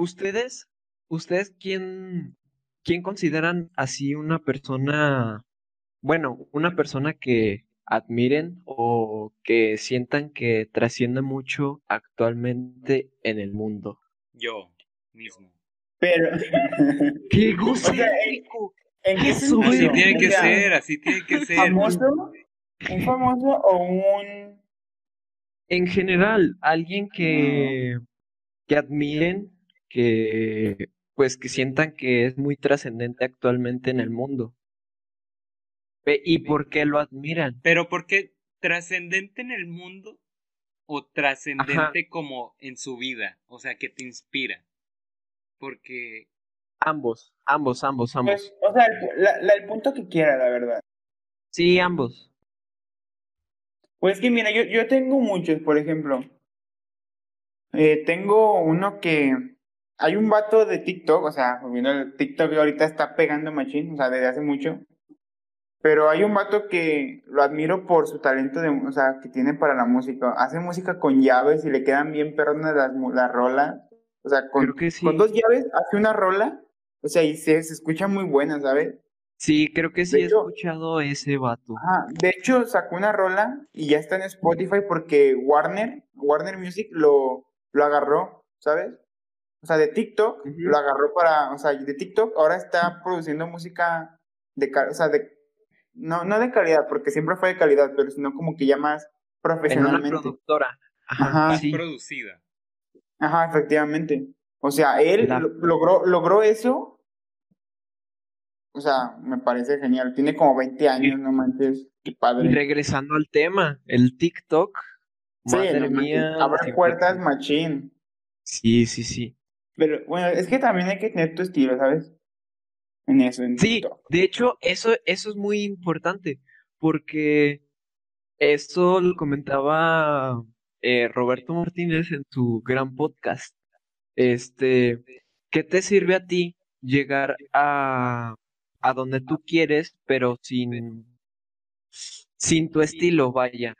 ¿Ustedes, ustedes quién, quién consideran así una persona, bueno, una persona que admiren o que sientan que trasciende mucho actualmente en el mundo? Yo mismo. Pero. ¡Qué O sea, egocéntrico! ¿En qué Eso, sentido? Así tiene que O sea, ser, así tiene que ser. ¿Famoso? ¿Un famoso o un.? En general, alguien que, que admiren, que pues que sientan que es muy trascendente actualmente en el mundo. ¿Y por qué lo admiran? Pero ¿por qué trascendente en el mundo o trascendente como en su vida? O sea, que te inspira. Porque Ambos, ambos, ambos, ambos. Pues, o sea, el, la- la- el punto que quiera, la verdad. Sí, ambos. Pues que mira, yo, yo tengo muchos, por ejemplo. Eh, tengo uno que. Hay un vato de TikTok, o sea, viendo el TikTok ahorita está pegando machín, o sea, desde hace mucho. Pero hay un vato que lo admiro por su talento de, o sea, que tiene para la música. Hace música con llaves y le quedan bien perronas las, las rolas. O sea, con, sí. dos llaves hace una rola. O sea, y se, se escucha muy buena, ¿sabes? Sí, creo que sí De he hecho- escuchado ese vato. Ajá, de hecho sacó una rola y ya está en Spotify porque Warner, Warner Music lo, lo agarró, ¿sabes? O sea, de TikTok Ujú. lo agarró para, o sea, de TikTok ahora está produciendo música de, o sea, de, no, no de calidad, porque siempre fue de calidad, pero sino como que ya más En una profesionalmente. productora. Ajá, más sí. producida. Ajá, efectivamente. O sea, él La- lo- logró, logró eso. O sea, me parece genial. Tiene como 20 años, no manches. Qué Y padre. regresando al tema, el TikTok. Sí, Madre no manches, mía. abre puertas machín. Sí, sí, sí. Pero bueno, es que también hay que tener tu estilo, ¿sabes? En eso, en Sí, TikTok. de hecho, eso, eso es muy importante, porque eso lo comentaba eh, Roberto Martínez en su gran podcast. Este, ¿qué te sirve a ti llegar a, a donde tú quieres, pero sin, sin tu estilo, vaya?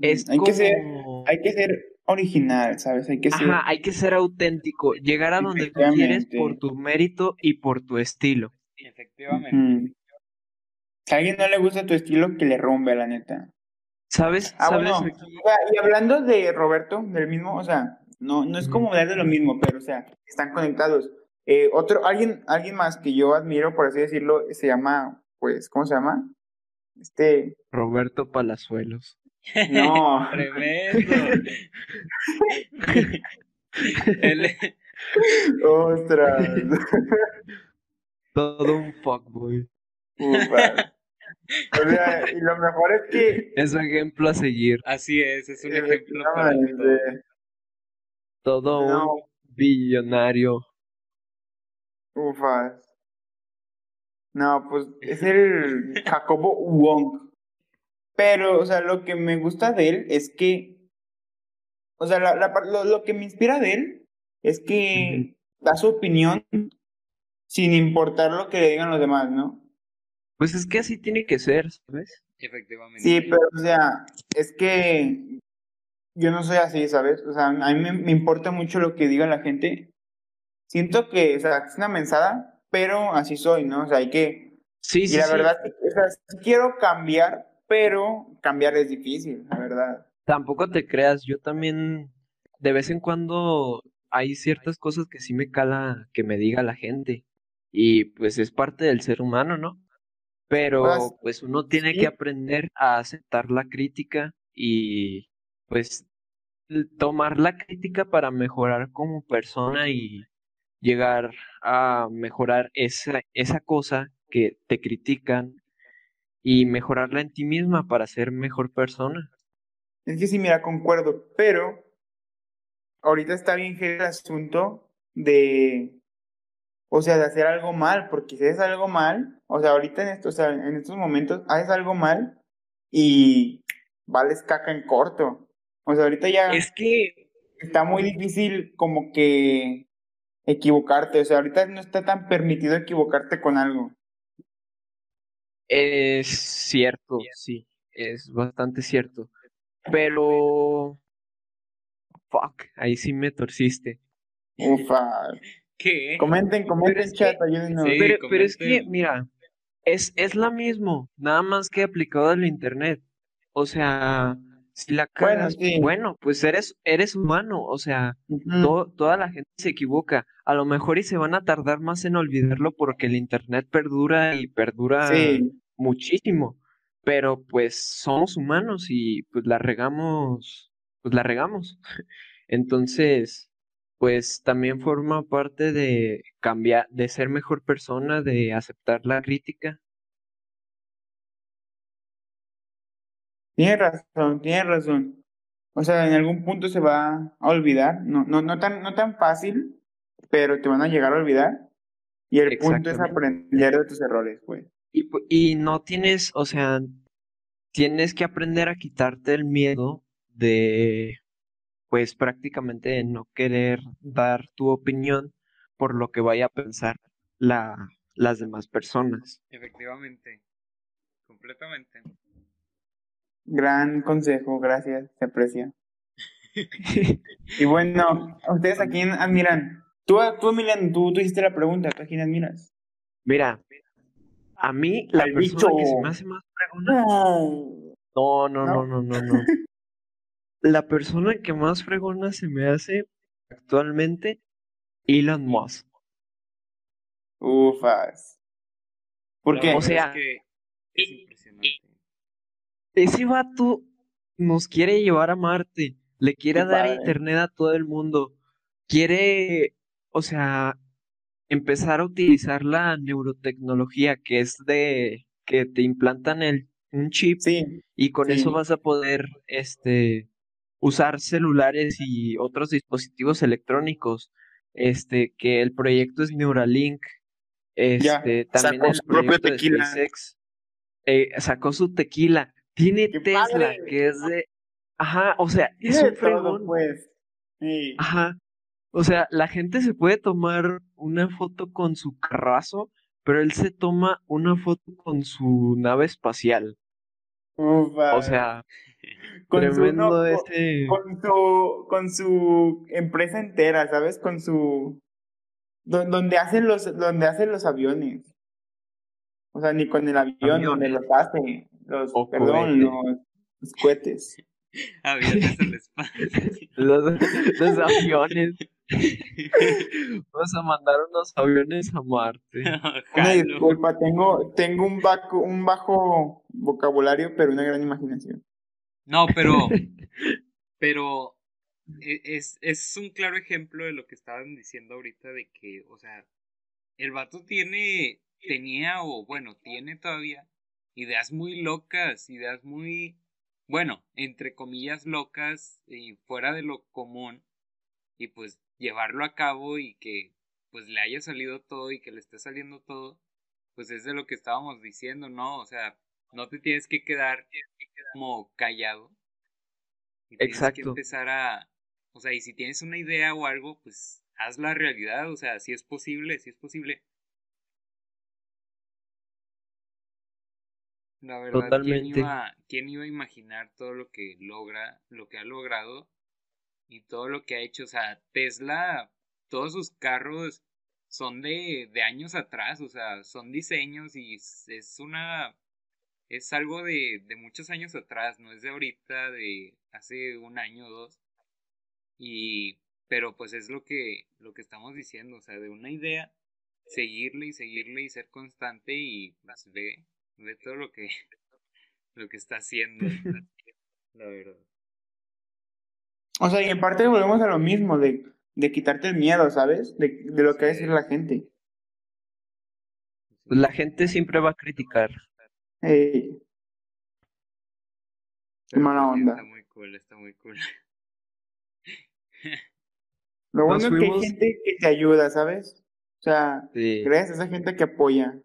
Es hay que ser, hay que ser original, ¿sabes? Hay que ser. Ajá, hay que ser auténtico, llegar a donde tú quieres por tu mérito y por tu estilo. Efectivamente. Si a alguien no le gusta tu estilo, que le rumbe, la neta. ¿Sabes? Ah, ¿Sabes? bueno, aquí? o sea, y hablando de Roberto, del mismo, o sea, no, no es como hablar de lo mismo, pero, o sea, están conectados. Eh, otro, alguien, alguien más que yo admiro, por así decirlo, se llama, pues, ¿cómo se llama? Este, Roberto Palazuelos. No, Tremendo. Él- ostras, Todo un fuckboy. ufa. O sea, y lo mejor es que, Es un ejemplo a seguir. así es, es un ejemplo para todo. Todo no, un billonario. ufas. No, pues es el Jacobo Wong. Pero, o sea, lo que me gusta de él es que, o sea, la- la lo, lo que me inspira de él es que da su opinión sin importar lo que le digan los demás, ¿no? Pues es que así tiene que ser, ¿sabes? Efectivamente. Sí, pero, o sea, es que yo no soy así, ¿sabes? O sea, a mí me, me importa mucho lo que diga la gente. Siento que, o sea, es una mensada, pero así soy, ¿no? O sea, hay que, Sí, y sí, la sí. verdad, o sea, sí quiero cambiar, pero cambiar es difícil, la verdad. Tampoco te creas, yo también de vez en cuando hay ciertas cosas que sí me cala que me diga la gente. Y pues es parte del ser humano, ¿no? Pero Pues, pues uno tiene sí. que aprender a aceptar la crítica y pues tomar la crítica para mejorar como persona y llegar a mejorar esa, esa cosa que te critican y mejorarla en ti misma para ser mejor persona. Es que sí, mira, concuerdo, pero ahorita está bien el asunto de, o sea, de hacer algo mal, porque si haces algo mal, o sea, ahorita en estos, o sea, en estos momentos haces algo mal y vales caca en corto. O sea, ahorita ya Es que está muy difícil como que equivocarte, o sea, ahorita no está tan permitido equivocarte con algo. Es cierto, sí, es bastante cierto. Pero, fuck, ahí sí me torciste. Ufa. ¿Qué? Comenten, comenten, chat, ayúdenos. pero, pero es que, mira, es, es la mismo, nada más que aplicado al internet. O sea, si la cagas, bueno, pues eres, eres humano, o sea, toda la gente se equivoca. A lo mejor y se van a tardar más en olvidarlo porque el internet perdura y perdura muchísimo. Pero pues somos humanos y pues la regamos, pues la regamos. Entonces, pues también forma parte de cambiar, de ser mejor persona, de aceptar la crítica. Tienes razón, tienes razón. O sea, en algún punto se va a olvidar, no, no, no, tan, no tan fácil, pero te van a llegar a olvidar. Y el punto es aprender de tus errores, pues. Y, y no tienes, o sea, tienes que aprender a quitarte el miedo de, pues prácticamente no querer dar tu opinión por lo que vaya a pensar la, las demás personas. Efectivamente, completamente. Gran consejo, gracias, se aprecia. y bueno, ¿ustedes a quién admiran? Tú, tú Emiliano, tú, tú hiciste la pregunta, ¿a quién admiras? Mira, a mí la persona que se me hace más fregona. No, no, no, no, no, no. la persona que más fregona se me hace actualmente, Elon Musk. Ufas. ¿Por qué? O sea, es impresionante ese vato nos quiere llevar a Marte, le quiere dar internet a todo el mundo, quiere, o sea, empezar a utilizar la neurotecnología que es de que te implantan el un chip y con eso vas a poder este usar celulares y otros dispositivos electrónicos. Este, que el proyecto es Neuralink. Este, también el proyecto de SpaceX eh, sacó su tequila. Tiene Tesla, que es de. Ajá, o sea, es un fregón. pues. Ajá. O sea, la gente se puede tomar una foto con su carrazo, pero él se toma una foto con su nave espacial. o sea, con tremendo su. Con su, con su empresa entera, ¿sabes? Con su. Donde hacen los, donde hacen los aviones. O sea, ni con el avión, donde los hace los, perdón, los, cohetes. Aviones al espacio. los, aviones. Vamos a mandar unos aviones a Marte. Una disculpa, tengo, tengo un, bajo, un bajo vocabulario, pero una gran imaginación. No, pero, pero e, es, es un claro ejemplo de lo que estaban diciendo ahorita de que, o sea, el vato tiene, tenía o bueno, tiene todavía ideas muy locas, ideas muy, bueno, entre comillas locas y fuera de lo común y pues llevarlo a cabo y que pues le haya salido todo y que le esté saliendo todo, pues es de lo que estábamos diciendo, ¿no? O sea, no te tienes que quedar como callado. Y tienes Exacto. que empezar a, o sea, y si tienes una idea o algo, pues haz la realidad, o sea, si es posible, si es posible. La verdad, Totalmente. ¿quién iba, ¿quién iba a imaginar todo lo que logra, lo que ha logrado y todo lo que ha hecho? O sea, Tesla, todos sus carros son de, de años atrás, o sea, son diseños y es una es algo de, de muchos años atrás, no es de ahorita, de hace un año o dos. Y, pero pues es lo que, lo que estamos diciendo, o sea, de una idea, seguirle y seguirle y ser constante y las ve de todo lo que, lo que está haciendo, la verdad. O sea, y en parte volvemos a lo mismo, de, de quitarte el miedo, ¿sabes? De, de lo que va a decir la gente. La gente siempre va a criticar. Hey. Qué mala onda. Está muy cool, está muy cool. Lo bueno es que hay gente que te ayuda, ¿sabes? O sea, crees esa gente que apoya.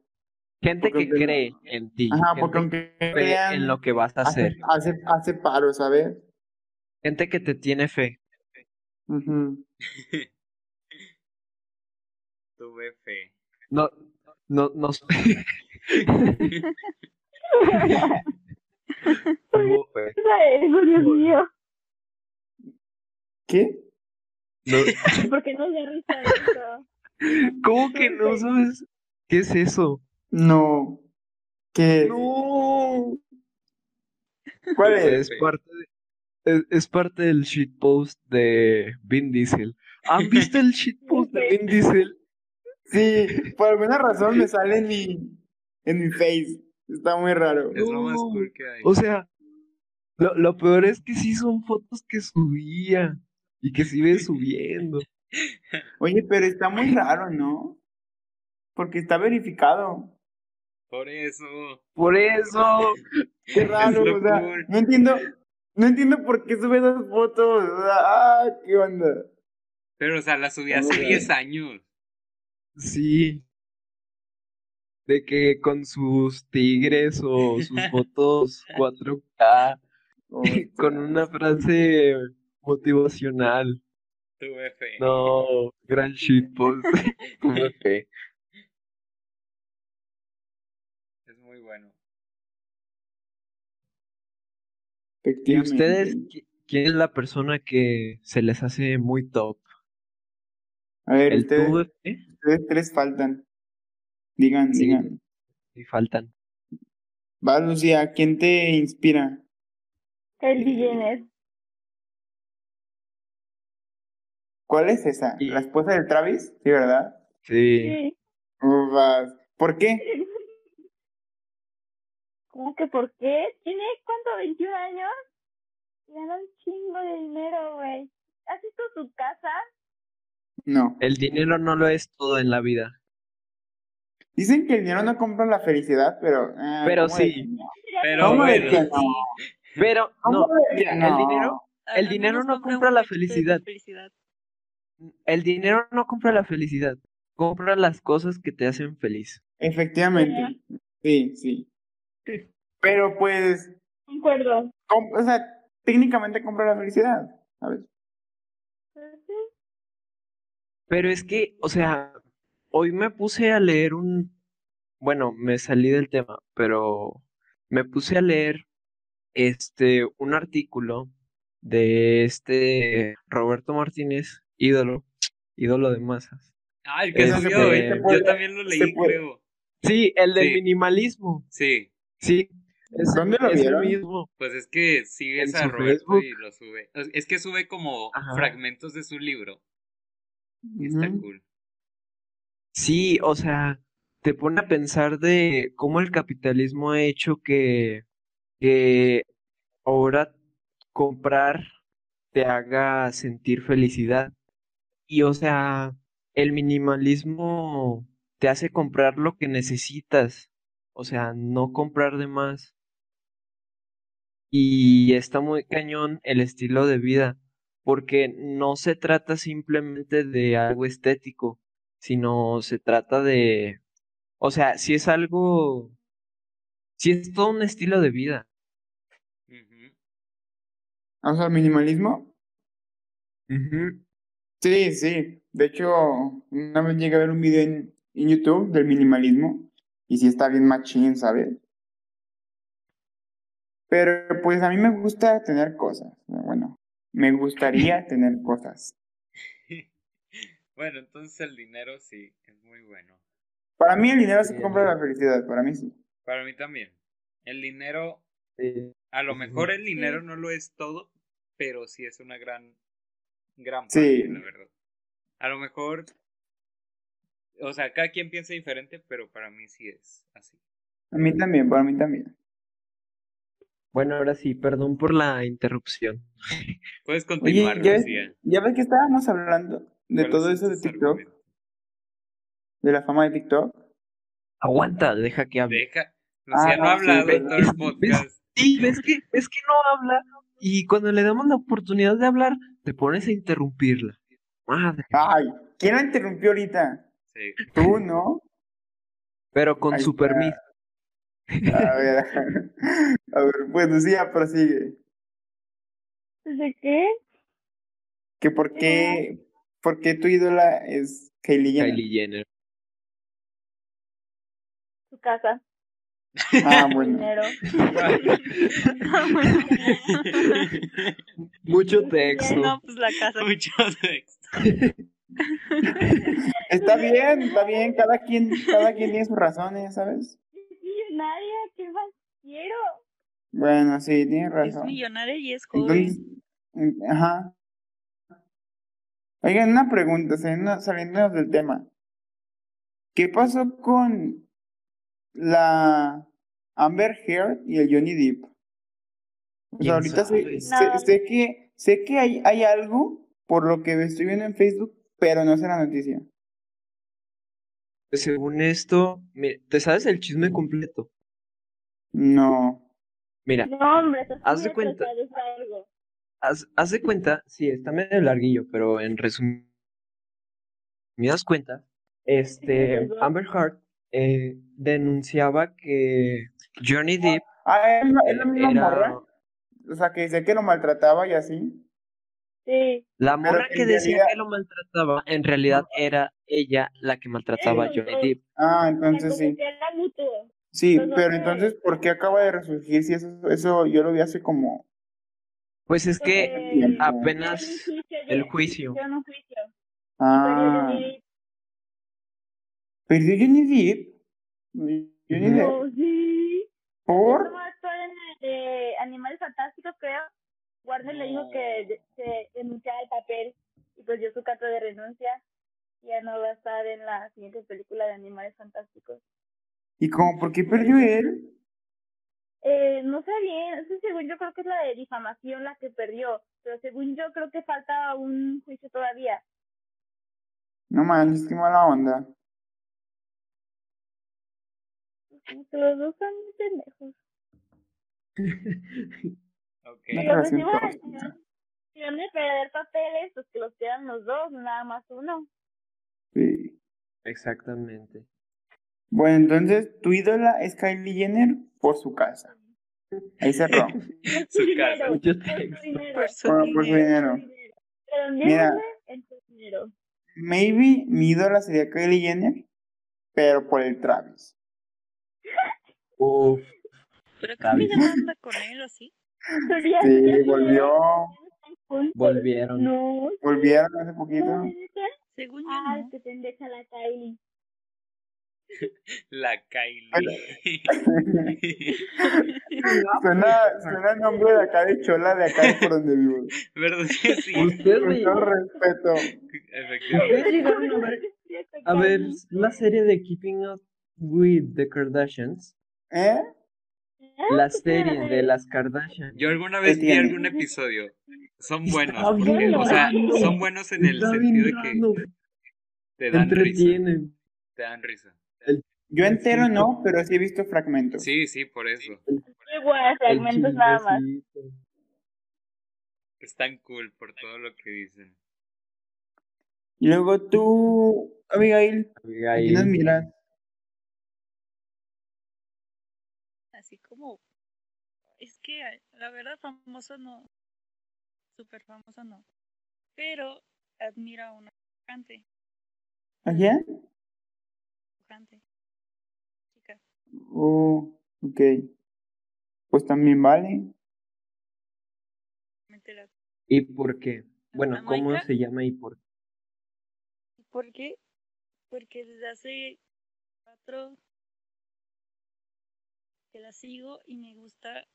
Gente que cree en ti. Ajá, porque aunque cree en lo que vas a hacer. Hace, hace paro, ¿sabes? Gente que te tiene fe. Tuve fe. No, no, no. Tuvo fe. Dios mío. ¿Qué? No, ¿Por qué nos da risa eso? ¿Cómo que no sabes qué es eso? No. ¿Qué? No. ¿Cuál es? Es parte de- es, es parte del shitpost de Vin Diesel. ¿Han visto el shitpost de Vin Diesel? Sí, por alguna razón me sale en mi, en mi face. Está muy raro. Es lo más cool que hay. O sea, lo, lo peor es que sí son fotos que subía y que sigue subiendo. Oye, pero está muy raro, ¿no? Porque está verificado. Por eso. Por eso. Qué raro, lo o sea, no entiendo, no entiendo por qué sube esas fotos. O sea, ah, qué onda. Pero, o sea, la subí hace Hombre. 10 años. Sí. De que con sus tigres o sus fotos 4K O con una frase motivacional. Tuve fe. No, gran shitpost. Tuve fe. ¿Y ustedes qui- quién es la persona que se les hace muy top? A ver, ¿El ustedes, tres faltan. Digan, Sí. digan. Y faltan. Va, Lucía, ¿quién te inspira? Kylie Jenner. ¿Cuál es esa? ¿La esposa de Travis? Sí, ¿verdad? Sí. Sí. Ufas. ¿Por qué? ¿Cómo que por qué? ¿Tiene cuánto? ¿21 años? Y gana un chingo de dinero, güey. ¿Has visto su casa? No. El dinero no lo es todo en la vida. Dicen que el dinero no compra la felicidad, pero... Pero ¿cómo de sí. no? Pero ¿Cómo de bueno. que no? Pero no, ¿Cómo de que mira, el dinero, El dinero no compra la felicidad. el dinero no compra la felicidad. Compra las cosas que te hacen feliz. Efectivamente. Sí, sí. Pero pues, Concuerdo. o sea, técnicamente compra la felicidad, ¿sabes? Pero es que, o sea, hoy me puse a leer un, bueno, me salí del tema, pero me puse a leer este un artículo de este Roberto Martínez, ídolo, ídolo de masas. Ah, el que Este, subió, Yo también lo leí, creo. Sí, el del Sí. minimalismo. Sí. Sí, es, ¿Dónde lo es mismo. Pues es que sigues a Roberto Facebook. y lo sube. Es que sube como Ajá. fragmentos de su libro. Y está cool. Sí, o sea, te pone a pensar de cómo el capitalismo ha hecho que, que ahora comprar te haga sentir felicidad. Y o sea, el minimalismo te hace comprar lo que necesitas, o sea, no comprar de más. Y está muy cañón el estilo de vida, porque no se trata simplemente de algo estético, sino se trata de, o sea, si es algo, si es todo un estilo de vida. O sea, minimalismo. Sí, sí. De hecho, una vez llegué a ver un video en, en YouTube del minimalismo y sí está bien machín, ¿sabes? Pero pues a mí me gusta tener cosas. Bueno, me gustaría tener cosas. Bueno, entonces el dinero sí, es muy bueno. Para mí el dinero se compra la felicidad, para mí sí. Para mí también. El dinero, Sí. a lo mejor el dinero no lo es todo, pero sí es una gran, gran Sí. parte, la verdad. A lo mejor, o sea, cada quien piensa diferente, pero para mí sí es así. A mí también, para mí también. Bueno, ahora sí, perdón por la interrupción. Puedes Oye, continuar, ya ves, Lucía. ya ves que estábamos hablando de ¿Cuáles todo eso de TikTok, de la fama de TikTok. Aguanta, deja que hable. Deja. Lucía no ha no, sí, hablado pero- en todo el podcast. Sí, ves que, ves que no habla y cuando le damos la oportunidad de hablar, te pones a interrumpirla. Madre. Ay, ¿quién la interrumpió ahorita? Sí. Tú, ¿no? Pero con Ahí su está. permiso. A ver, a ver, pues Lucía, prosigue. ¿De qué? Que por qué, por qué tu ídola es Kylie Jenner. Kylie Jenner. Su casa. Ah, bueno. Dinero. Mucho texto. no, pues la casa. Mucho texto. Está bien, está bien, cada quien, cada quien tiene sus razones, ¿sabes? Millonaria, ¿qué más quiero? Bueno, sí, tienes Es razón. millonaria y es joven. Entonces, ajá. Oigan, una pregunta, saliendo, saliéndonos del tema. ¿Qué pasó con la Amber Heard y el Johnny Depp? O sea, ¿Quién ahorita sé, sé, sé que, sé que hay, hay algo por lo que estoy viendo en Facebook, pero no sé la noticia. Según esto, ¿te sabes el chisme completo? No. Mira, No, hombre, Haz de me cuenta. algo. haz, haz de cuenta, sí, está medio larguillo, pero en resumidas cuentas, este. Amber Heard eh, denunciaba que Johnny Depp Ah, es la, es la misma era morra. O sea, que sé que lo maltrataba y así. Sí. la morra que decía realidad- que lo maltrataba, en realidad era ella la que maltrataba a Johnny. Depp. Ah, entonces sí. Sí, pero entonces, ¿por qué acaba de resurgir si eso, eso yo lo vi hace como... Pues es que apenas el juicio. Ah, perdió Johnny Depp. Johnny. Depp. Oh, sí. ¿Por? ¿Cómo actuar en el de Animales Fantásticos, creo? Warner le dijo que se denunciara el papel y pues dio su carta de renuncia. Ya no va a estar en la siguiente película de Animales Fantásticos. ¿Y cómo? ¿Por qué perdió él? Eh, no sé bien, según yo creo que es la de difamación la que perdió, pero según yo creo que falta un juicio todavía. No manches, qué mala onda. Los dos son muy pendejos. Ok. Una Pero pues relación igual, tóxica. si van a perder papeles, pues que los quedan los dos, nada más uno. Sí. Exactamente. Bueno, entonces, tu ídola es Kylie Jenner por su casa. Ahí cerró. Su casa. Mucho por su dinero, Por su dinero. dinero. Pero Mira. en su dinero. Maybe mi ídola sería Kylie Jenner, pero por el Travis. Uf, Pero no anda con él, ¿o sí? Ya- Sí, volvió. volvieron. No, Volvieron hace poquito. Según yo Ah, no. que pendeja la Kylie. La Kylie. Suena, suena el nombre de acá de Chola, de acá de por donde vivo. ¿Verdad que sí? Ustedes Con respeto. Efectivamente. a ver la serie de Keeping Up with the Kardashians. ¿Eh? La serie de las Kardashian. Yo alguna vez vi algún episodio. Son buenos, porque, o sea, son buenos en el Está sentido de que te dan risa. entretienen. Te dan risa. Yo entero no, pero sí he visto fragmentos. Sí, sí, por eso. Igual, fragmentos nada más. Están cool por todo lo que dicen. Y luego tú, Abigail, ¿a Abigail. quién admiras? Así como. Es que la verdad, famoso no. Súper famoso no. Pero admira a una cantante. ¿A quién? Cantante. Chica. Oh, ok. Pues también vale. ¿Y por qué? Bueno, ¿A ¿cómo se llama y por qué? ¿Por qué? Porque desde hace cuatro que la sigo y me gusta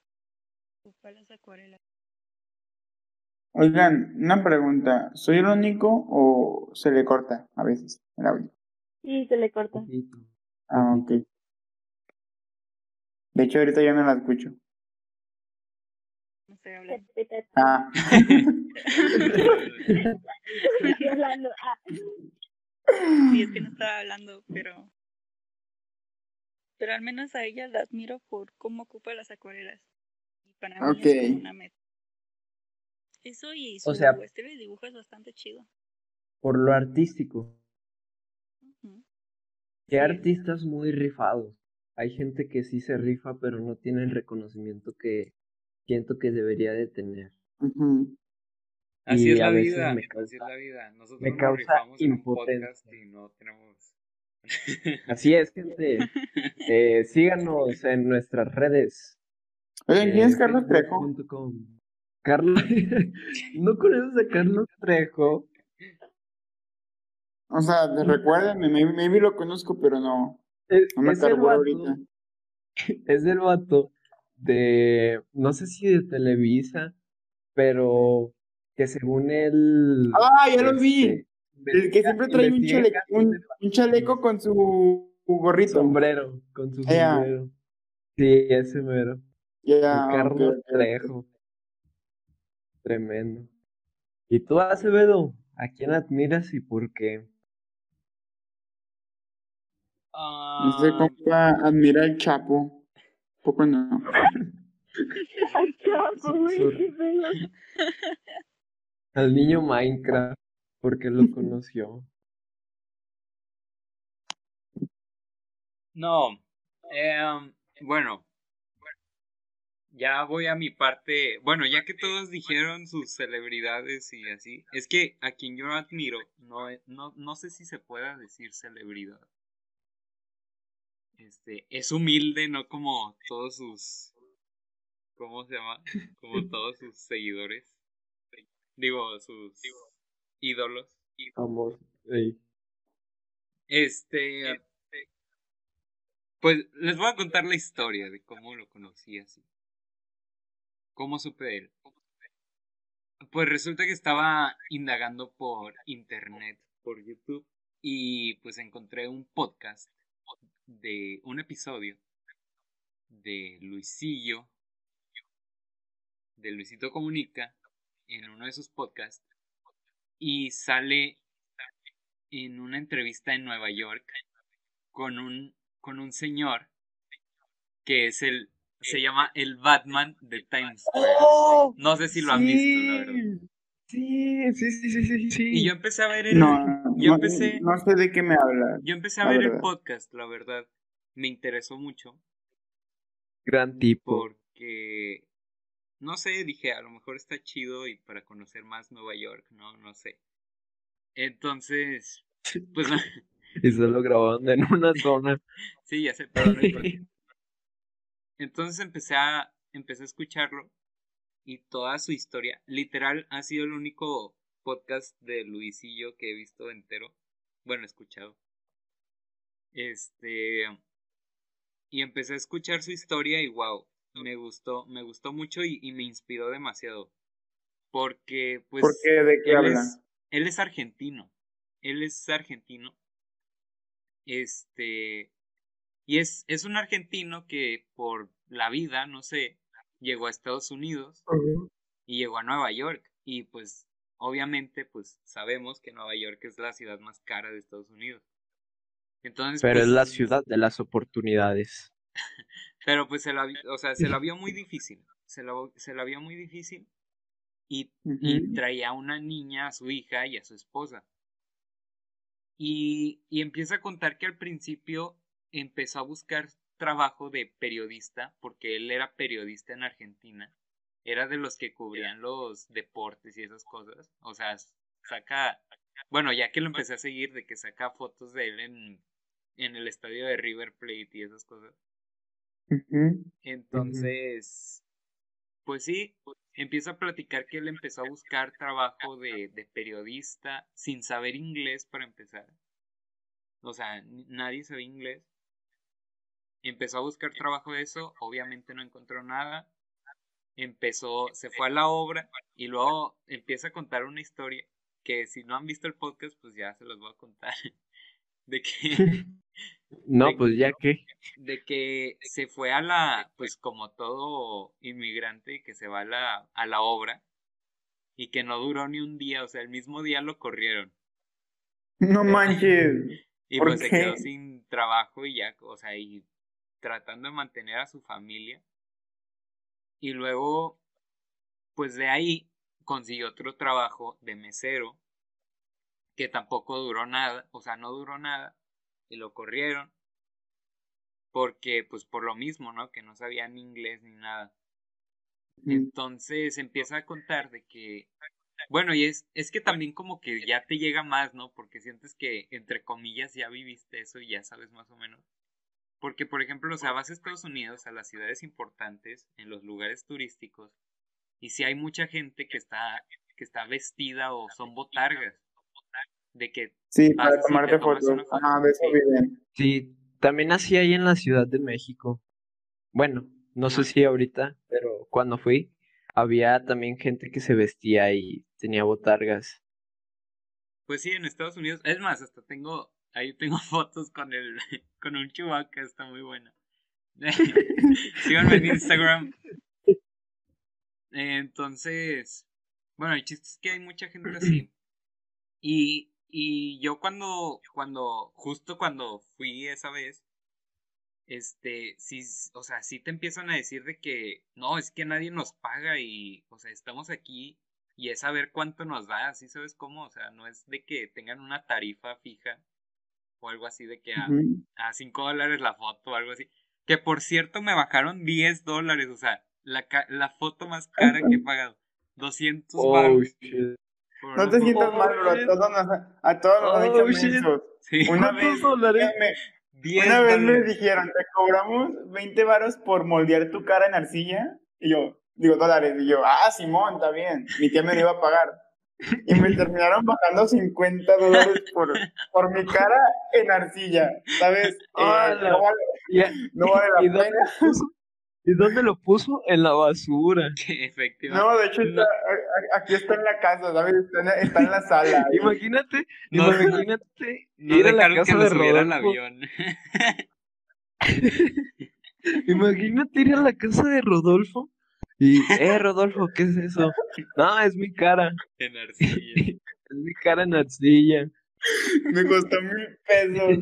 ocupar las acuarelas. Oigan, una pregunta. ¿Soy el único o se le corta a veces el audio? Sí, se le corta. Ah, ok. De hecho, ahorita ya no la escucho. No estoy hablando. Ah. Estoy hablando. Ah, Sí, es que no estaba hablando, pero. Pero al menos a ella la admiro por cómo ocupa las acuarelas. Y para mí es como una meta. Eso y su O sea- estilo de dibujo es bastante chido. Por lo artístico. Ujú. Qué Sí. artistas muy rifados. Hay gente que sí se rifa, pero no tiene el reconocimiento que siento que debería de tener. Así Y es la a veces vida. me Así es causa- la vida. Nosotros me nos rifamos en un impotencia. podcast y no tenemos Así es, gente. Eh, síganos en nuestras redes. Oigan, ¿quién es eh, Carlos Trejo? Carlos, ¿no conoces a Carlos Trejo? O sea, recuérdenme, maybe, maybe lo conozco, pero no, Es, no me es el vato, ahorita. es el vato de, no sé si de Televisa, pero que según él, Ah, ya lo vi. El que siempre trae un, investiga chale- casos un, chaleco con su, su gorrito. sombrero, con su sombrero. Sí, ese mero. Ok, Carlos ok, ok. Trejo. Tremendo. ¿Y tú, Acevedo? ¿A quién admiras y por qué? Ah, compa admira el Chapo. Poco no. Ay, chapo, güey. Al niño Minecraft, porque lo conoció. no. em, bueno. Ya voy a mi parte. Bueno, ya que todos dijeron sus celebridades y así. Es que a quien yo admiro, no, no, no sé si se pueda decir celebridad. Este, es humilde, no como todos sus. ¿Cómo se llama? Como todos sus seguidores. Digo, sus ídolos. Vamos. ey. Este. Pues les voy a contar la historia de cómo lo conocí así. ¿Cómo supe de él? Pues resulta que estaba indagando por internet, por YouTube, y pues encontré un podcast de un episodio de Luisillo, de Luisito Comunica, en uno de sus podcasts, y sale en una entrevista en Nueva York con un, con un señor que es el, se llama el Batman de Times Square. ¡Oh! No sé si lo han visto, la verdad. Sí, sí, sí, sí, sí, sí. Y yo empecé a ver el, No, yo no, empecé, no sé de qué me hablas. yo empecé a la ver el verdad. podcast, la verdad. Me interesó mucho Gran tipo. porque, no sé, dije, a lo mejor está chido y para conocer más Nueva York, no, no sé. Entonces, pues Y se lo grabaron en una zona. sí, ya sé, pero no. Entonces empecé a, empecé a escucharlo y toda su historia. Literal, ha sido el único podcast de Luisillo que he visto entero. Bueno, escuchado. Este. Y empecé a escuchar su historia y wow, me gustó, me gustó mucho y, y me inspiró demasiado. Porque, pues. ¿Por qué? ¿De qué él habla? es, él es argentino. Él es argentino. Este. Y es, es un argentino que por la vida, no sé, llegó a Estados Unidos y llegó a Nueva York. Y pues, obviamente, pues sabemos que Nueva York es la ciudad más cara de Estados Unidos. Entonces, Pero es pues, la ciudad de las oportunidades. Pero pues se la, o sea, se la vio muy difícil. Se la, se la vio muy difícil. Y, traía a una niña, a su hija y a su esposa. Y, y empieza a contar que al principio empezó a buscar trabajo de periodista, porque él era periodista en Argentina. Era de los que cubrían los deportes y esas cosas. O sea, saca, bueno, ya que lo empecé a seguir, de que saca fotos de él en, en el estadio de River Plate y esas cosas. Entonces, pues sí, empieza a platicar que él empezó a buscar trabajo de, de periodista sin saber inglés para empezar. O sea, nadie sabía inglés. Empezó a buscar trabajo de eso, obviamente no encontró nada. Empezó, se fue a la obra y luego empieza a contar una historia que si no han visto el podcast, pues ya se los voy a contar. De que No, De- pues ya que. de que se fue a la, pues como todo inmigrante que se va a la, a la obra y que no duró ni un día, o sea, el mismo día lo corrieron No manches. y ¿Por pues se quedó sin trabajo y ya, o sea, y tratando de mantener a su familia y luego, pues de ahí consiguió otro trabajo de mesero que tampoco duró nada, o sea, no duró nada y lo corrieron porque pues por lo mismo, ¿no? Que no sabían inglés ni nada. Entonces empieza a contar de que Bueno, y es, es que también como que ya te llega más, ¿no? Porque sientes que, entre comillas, ya viviste eso y ya sabes más o menos. Porque, por ejemplo, o sea, vas a Estados Unidos, a las ciudades importantes, en los lugares turísticos, y si hay mucha gente que está, que está vestida o son botargas. De que Sí, para tomarte fotos. foto. Ajá, de eso Sí. viven. Sí, también así hay en la Ciudad de México. Bueno, no sé si ahorita, pero cuando fui, había también gente que se vestía y tenía botargas. Pues sí, en Estados Unidos. Es más, hasta tengo. Ahí tengo fotos con el. con un chubaca, está muy buena. Síganme en Instagram. Entonces. Bueno, el chiste es que hay mucha gente así. Y, y yo cuando. cuando. justo cuando fui esa vez. Este, sí, o sea, sí te empiezan a decir de que no, es que nadie nos paga y, o sea, estamos aquí y es saber cuánto nos da, ¿sí sabes cómo? O sea, no es de que tengan una tarifa fija o algo así de que a, Ujú. a 5 dólares la foto o algo así. Que por cierto me bajaron 10 dólares, o sea, la, la foto más cara que he pagado. 200 Oh, baros shit. por No te sientas mal, bro. A todos nos, a todos nos han Oh, dicho shit. mensos. Sí, Una ¿Cuántos vez, dólares? me- 10 una vez me dijeron, te cobramos 20 varos por moldear tu cara en arcilla. Y yo, digo, dólares. Y yo, ah, Simón, está bien. Mi tía me lo iba a pagar. Y me terminaron bajando 50 dólares por, por mi cara en arcilla. ¿Sabes? Eh, no, vale, ¿Y, no vale y la pena. ¿Y dónde lo puso? En la basura. Que efectivamente. No, de hecho, está- aquí está en la casa, ¿sabes? Está en, está en la sala. Imagínate, No, imagínate No ir a la dejaron que casa lo de al Rodolfo. avión. Imagínate ir a la casa de Rodolfo y, eh, Rodolfo, ¿qué es eso? No, es mi cara, en arcilla. es mi cara en arcilla. Me costó mil pesos.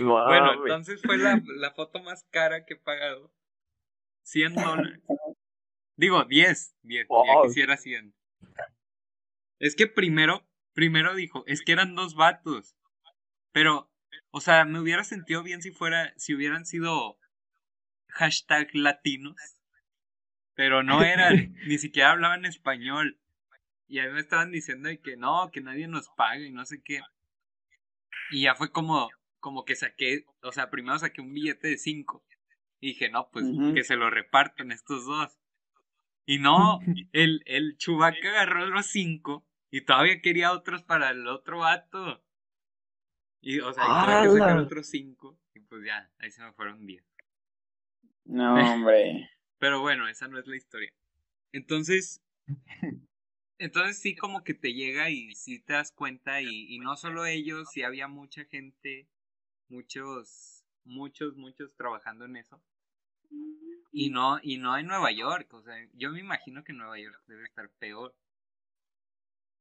Wow, Bueno, entonces fue la, la foto más cara que he pagado. 100 dólares. Digo, 10. 10. Ya Wow. quisiera 100. Es que primero, primero dijo, es que eran dos vatos. Pero, o sea, me hubiera sentido bien si fuera, si hubieran sido hashtag latinos. Pero no eran, ni siquiera hablaban español. Y a mí me estaban diciendo de que no, que nadie nos paga y no sé qué. Y ya fue como, como que saqué, o sea, primero saqué un billete de 5. Y dije, no, pues que se lo repartan estos dos. Y no, el, el Chubaca agarró los 5 y todavía quería otros para el otro vato. Y, o sea, y tuve que sacar otros 5. Y pues ya, ahí se me fueron 10. No, hombre. Pero bueno, esa no es la historia. Entonces, entonces sí como que te llega y sí te das cuenta y, y no solo ellos, sí había mucha gente, muchos, muchos, muchos trabajando en eso. Y no, y no en Nueva York, o sea, yo me imagino que Nueva York debe estar peor.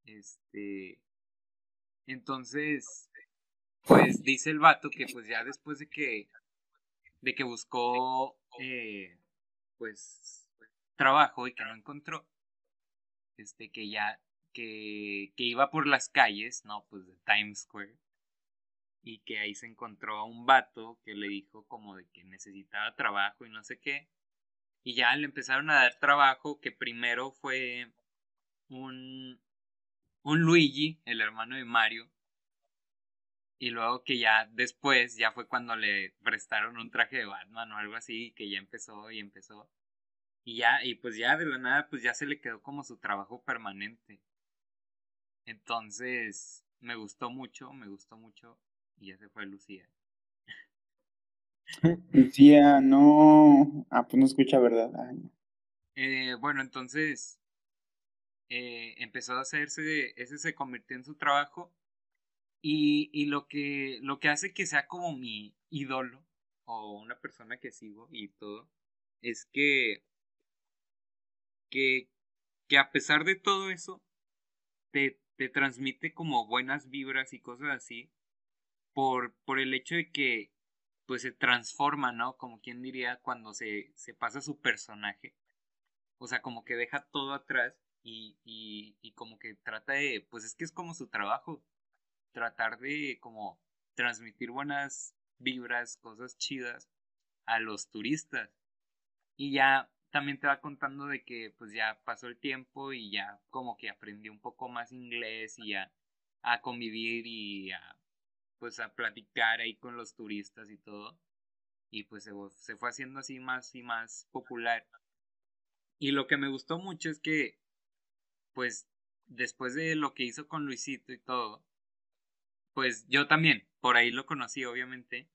Este, entonces, pues dice el vato que pues ya después de que, de que buscó, eh, pues, trabajo y que no encontró, este, que ya, que, que iba por las calles, no, pues de Times Square, y que ahí se encontró a un vato que le dijo como de que necesitaba trabajo y no sé qué, y ya le empezaron a dar trabajo que primero fue un, un Luigi, el hermano de Mario, y luego que ya después, ya fue cuando le prestaron un traje de Batman o algo así, que ya empezó y empezó. Y ya, y pues ya de la nada, pues ya se le quedó como su trabajo permanente. Entonces, me gustó mucho, me gustó mucho, y ya se fue Lucía. Lucía, no. Ah, pues no escucha, ¿verdad? Ay, no. Eh, bueno, entonces eh, empezó a hacerse, ese se convirtió en su trabajo y, y lo, que, lo que hace que sea como mi ídolo o una persona que sigo y todo, es que, que, que a pesar de todo eso, te, te transmite como buenas vibras y cosas así por, por el hecho de que pues se transforma, ¿no? Como quien diría cuando se, se pasa su personaje. O sea, como que deja todo atrás y, y, como que trata de, pues es que es como su trabajo, tratar de como transmitir buenas vibras, cosas chidas a los turistas. Y ya también te va contando de que pues ya pasó el tiempo y ya como que aprendió un poco más inglés y ya a convivir y a pues a platicar ahí con los turistas y todo. Y pues se, se fue haciendo así más y más popular. Y lo que me gustó mucho es que pues después de lo que hizo con Luisito y todo, pues yo también, por ahí lo conocí obviamente,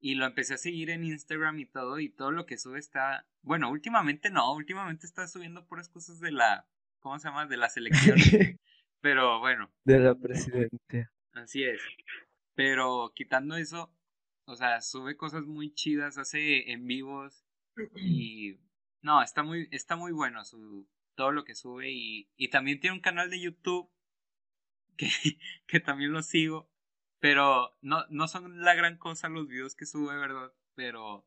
y lo empecé a seguir en Instagram y todo, y todo lo que sube está, bueno, últimamente no, últimamente está subiendo puras cosas de la, ¿cómo se llama? De la selección. Pero bueno. De la presidencia. Así es. Pero quitando eso, o sea, sube cosas muy chidas, hace en vivos y no, está muy, está muy bueno su, todo lo que sube y, y también tiene un canal de YouTube que, que también lo sigo, pero no, no son la gran cosa los videos que sube, ¿verdad? Pero,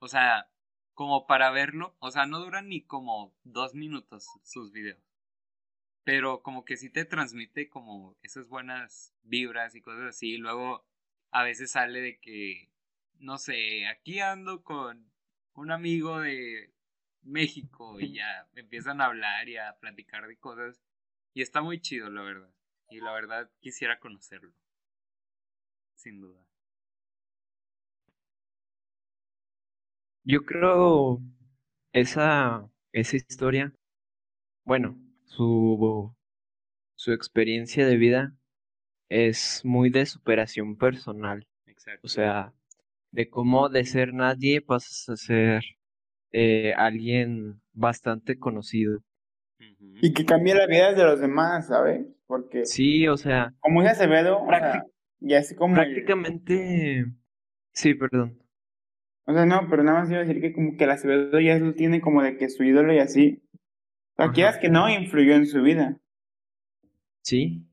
o sea, como para verlo, o sea, no duran ni como dos minutos sus videos. Pero como que sí te transmite como esas buenas vibras y cosas así. Y luego a veces sale de que, no sé, aquí ando con un amigo de México y ya empiezan a hablar y a platicar de cosas. Y está muy chido, la verdad. Y la verdad quisiera conocerlo. Sin duda. Yo creo esa, esa historia, bueno, su, su experiencia de vida es muy de superación personal. Exacto. O sea, de cómo de ser nadie pasas a ser eh, alguien bastante conocido. Y que cambie la vida de los demás, ¿sabes? Porque. Sí, o sea. Como es Acevedo, o sea, ya es como. Prácticamente. Sí, perdón. O sea, no, pero nada más iba a decir que como que el Acevedo ya lo tiene como de que su ídolo y así. O sea, quieras que no, influyó en su vida. Sí,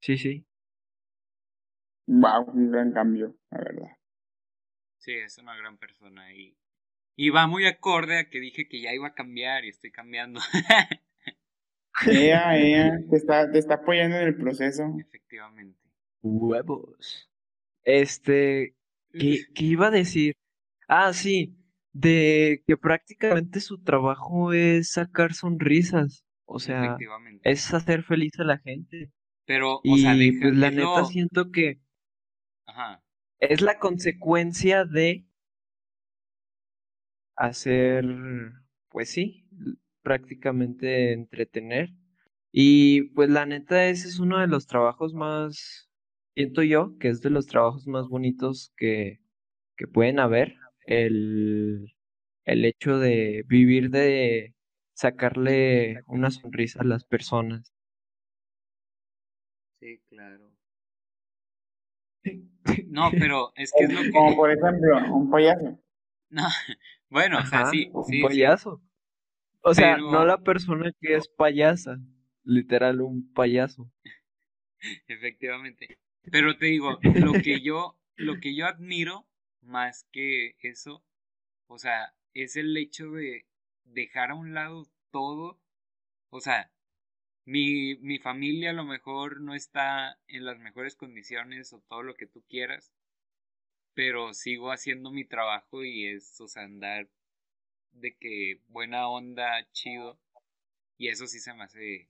sí, sí. Wow, un gran cambio, la verdad. Sí, es una gran persona y, y va muy acorde a que dije que ya iba a cambiar y estoy cambiando. Ella, ella, te está, te está apoyando en el proceso. Efectivamente. Huevos. Este, ¿qué, ¿qué iba a decir? Ah, sí, de que prácticamente su trabajo es sacar sonrisas. O sea, es hacer feliz a la gente. Pero, o Y sea, pues la neta siento que Ajá. es la consecuencia de hacer, pues sí, prácticamente entretener. Y pues la neta ese es uno de los trabajos más, siento yo, que es de los trabajos más bonitos que, que pueden haber. El, el hecho de vivir de sacarle una sonrisa a las personas. Sí, claro. No, pero es que es lo que... Como por ejemplo, un payaso. No, bueno, o sea, sí, un sí, sí. payaso. O sea, no la persona que es payasa, literal un payaso. Efectivamente. Pero te digo, lo que yo, lo que yo admiro más que eso, o sea, es el hecho de dejar a un lado todo. O sea, mi, mi familia a lo mejor no está en las mejores condiciones o todo lo que tú quieras, pero sigo haciendo mi trabajo y es, o sea, andar de que buena onda, chido, y eso sí se me hace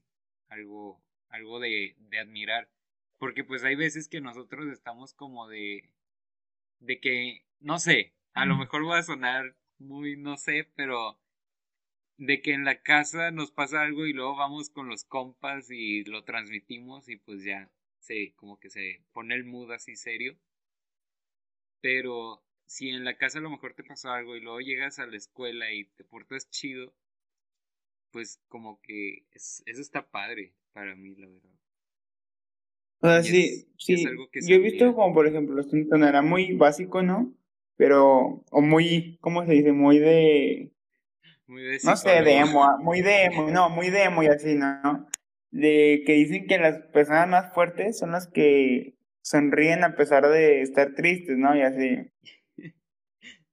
algo, algo de, de admirar. Porque pues hay veces que nosotros estamos como de, de que, no sé, a lo mejor va a sonar muy, no sé, pero de que en la casa nos pasa algo y luego vamos con los compas y lo transmitimos y pues ya se, como que se pone el mood así serio. Pero si en la casa a lo mejor te pasó algo y luego llegas a la escuela y te portas chido, pues como que es- eso está padre para mí, la verdad. O sea, Y sí, es- sí. es algo que se Yo he visto como, por ejemplo, sonará muy básico, ¿no? Pero, o muy, ¿cómo se dice? Muy de, Muy de no sé, de emo, ah, muy de emo, no, muy de emo y así, ¿no? De que dicen que las personas más fuertes son las que sonríen a pesar de estar tristes, ¿no? Y así.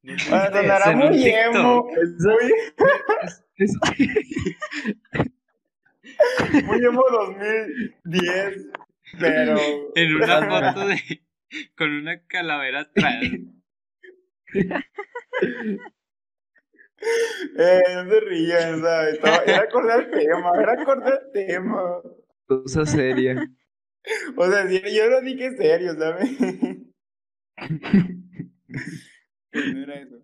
No sonará muy emo, muy, Es- muy emo 2010, pero... En una foto de con una calavera atrás. Eh, no se rían, ¿sabes? Estaba- Era acordar el tema, era acordar el tema. Cosa seria. O sea, yo lo dije serio, ¿sabes? Pues no era eso.